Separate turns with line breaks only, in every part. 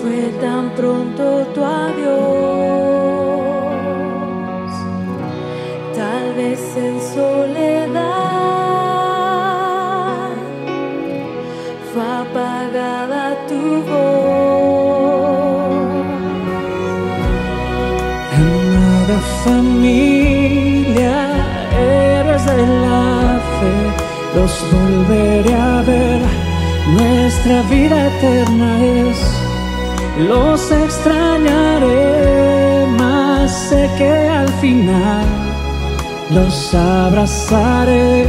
Fue tan pronto tu adiós, tal vez en soledad fue apagada tu voz.
Amada familia, héroes de la fe, los volveré a ver. Nuestra vida eterna es, los extrañaré, más sé que al final los abrazaré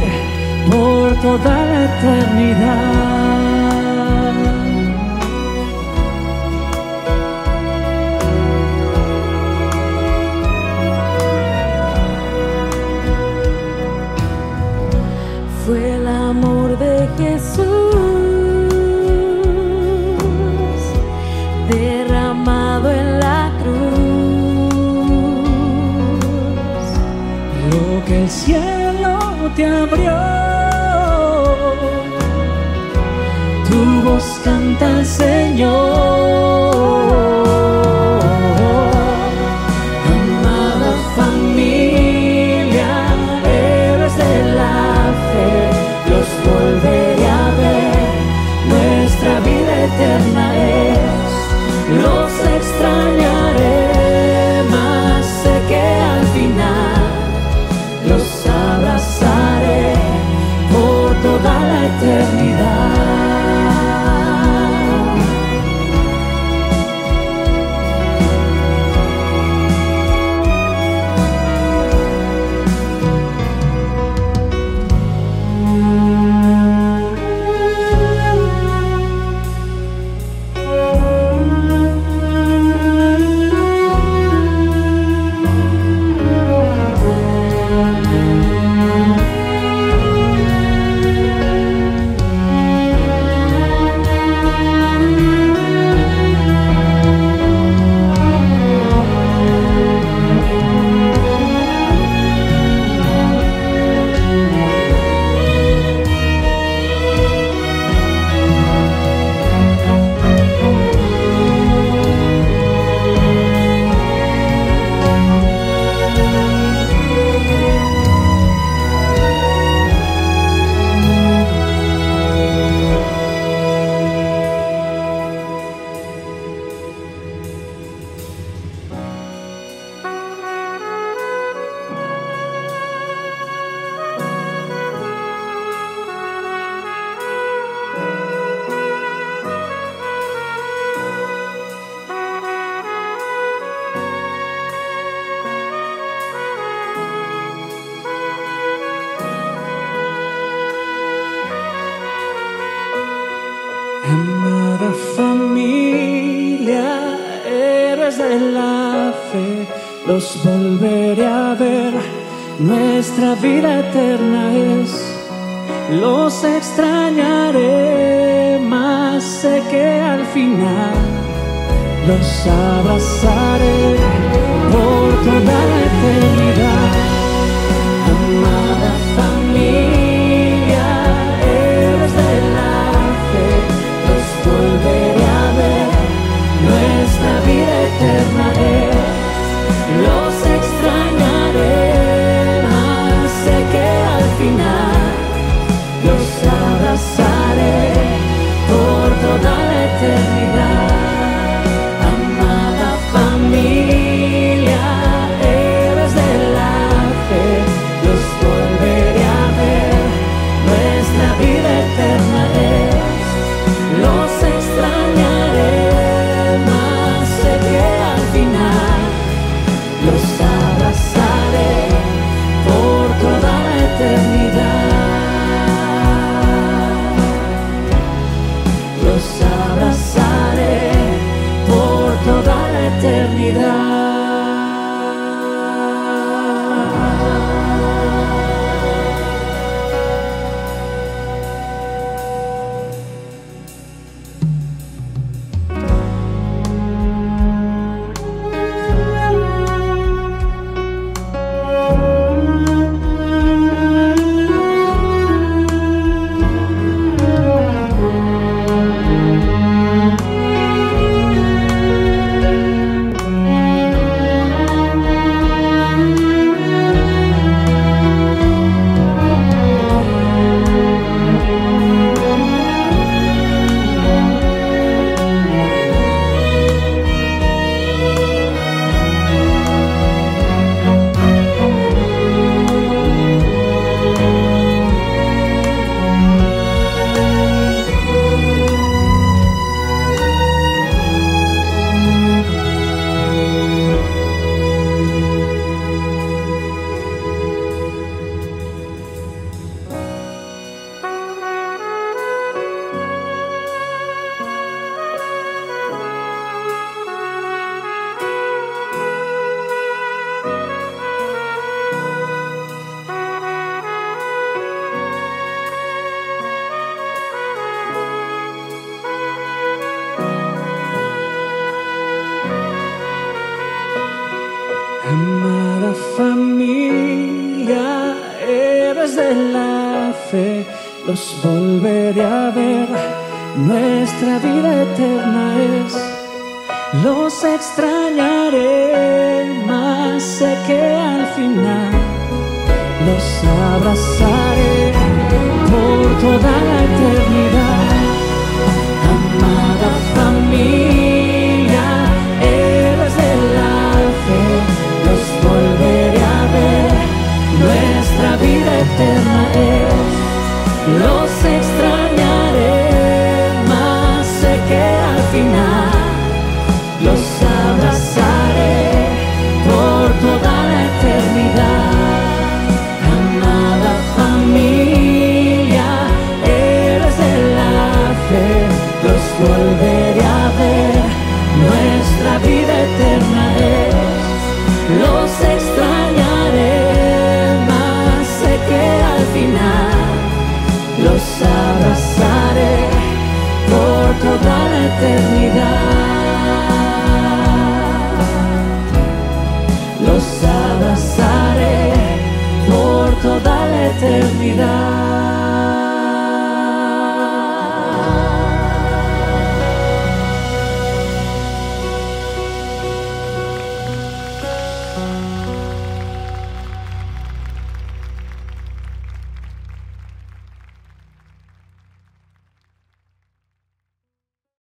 por toda la eternidad. Cielo te abrió, tu voz canta Señor. De la fe, los volveré a ver. Nuestra vida eterna es, los extrañaré, más sé que al final los abrazaré por toda la eternidad. Los volveré a ver. Nuestra vida eterna es, los extrañaré, más sé que al final los abrazaré por toda la eternidad.